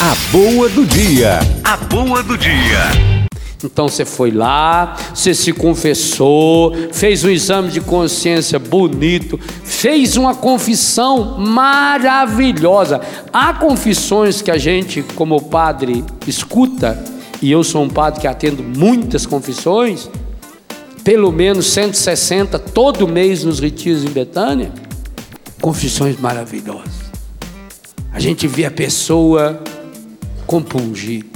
A boa do dia. A boa do dia. Então você foi lá, você se confessou, fez um exame de consciência bonito, fez uma confissão maravilhosa. Há confissões que a gente, como padre, escuta, e eu sou um padre que atendo muitas confissões, pelo menos 160 todo mês nos retiros em Betânia, confissões maravilhosas. A gente vê a pessoa compungida.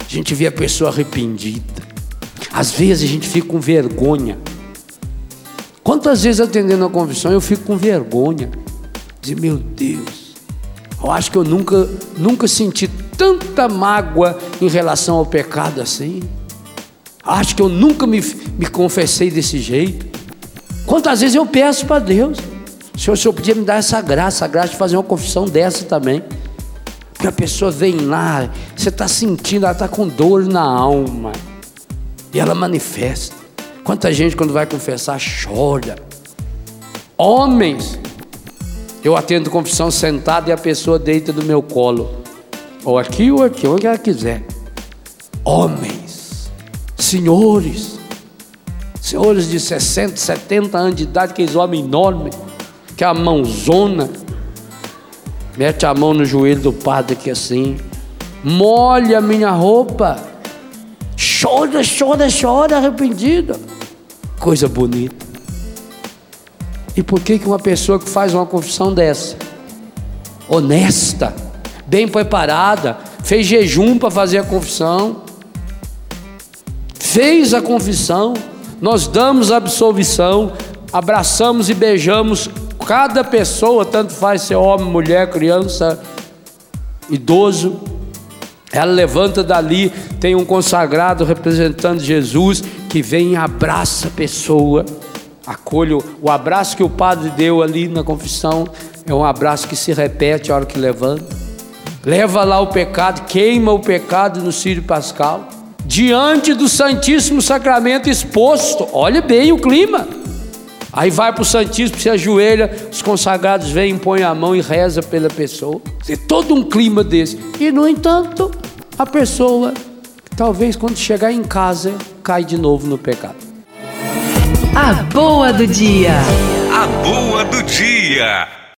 A gente vê a pessoa arrependida. Às vezes a gente fica com vergonha. Quantas vezes atendendo a confissão eu fico com vergonha? Dizer, meu Deus, eu acho que eu nunca, nunca senti tanta mágoa em relação ao pecado assim. Acho que eu nunca me, me confessei desse jeito. Quantas vezes eu peço para Deus, Senhor, o Senhor podia me dar essa graça, a graça de fazer uma confissão dessa também. Porque a pessoa vem lá, você está sentindo, ela está com dor na alma. E ela manifesta. Quanta gente, quando vai confessar, chora. Homens, eu atendo confissão sentado e a pessoa deita no meu colo. Ou aqui ou aqui, onde ela quiser. Homens, senhores, senhores de 60, 70 anos de idade, aqueles homens enormes, que é a mãozona Mete a mão no joelho do padre aqui assim. Molha minha roupa. Chora, chora, chora, arrependido. Coisa bonita. E por que, que uma pessoa que faz uma confissão dessa, honesta, bem preparada, fez jejum para fazer a confissão, fez a confissão, nós damos a absolvição, abraçamos e beijamos Cada pessoa, tanto faz ser homem, mulher, criança, idoso, ela levanta dali, tem um consagrado representando Jesus que vem e abraça a pessoa, acolhe o abraço que o padre deu ali na confissão, é um abraço que se repete a hora que levanta. Leva lá o pecado, queima o pecado no Sírio Pascal, diante do Santíssimo Sacramento exposto. Olha bem o clima. Aí vai para o Santíssimo, se ajoelha, os consagrados vêm, põem a mão e reza pela pessoa. Tem todo um clima desse. E, no entanto, a pessoa, talvez quando chegar em casa, cai de novo no pecado. A boa do dia. A boa do dia.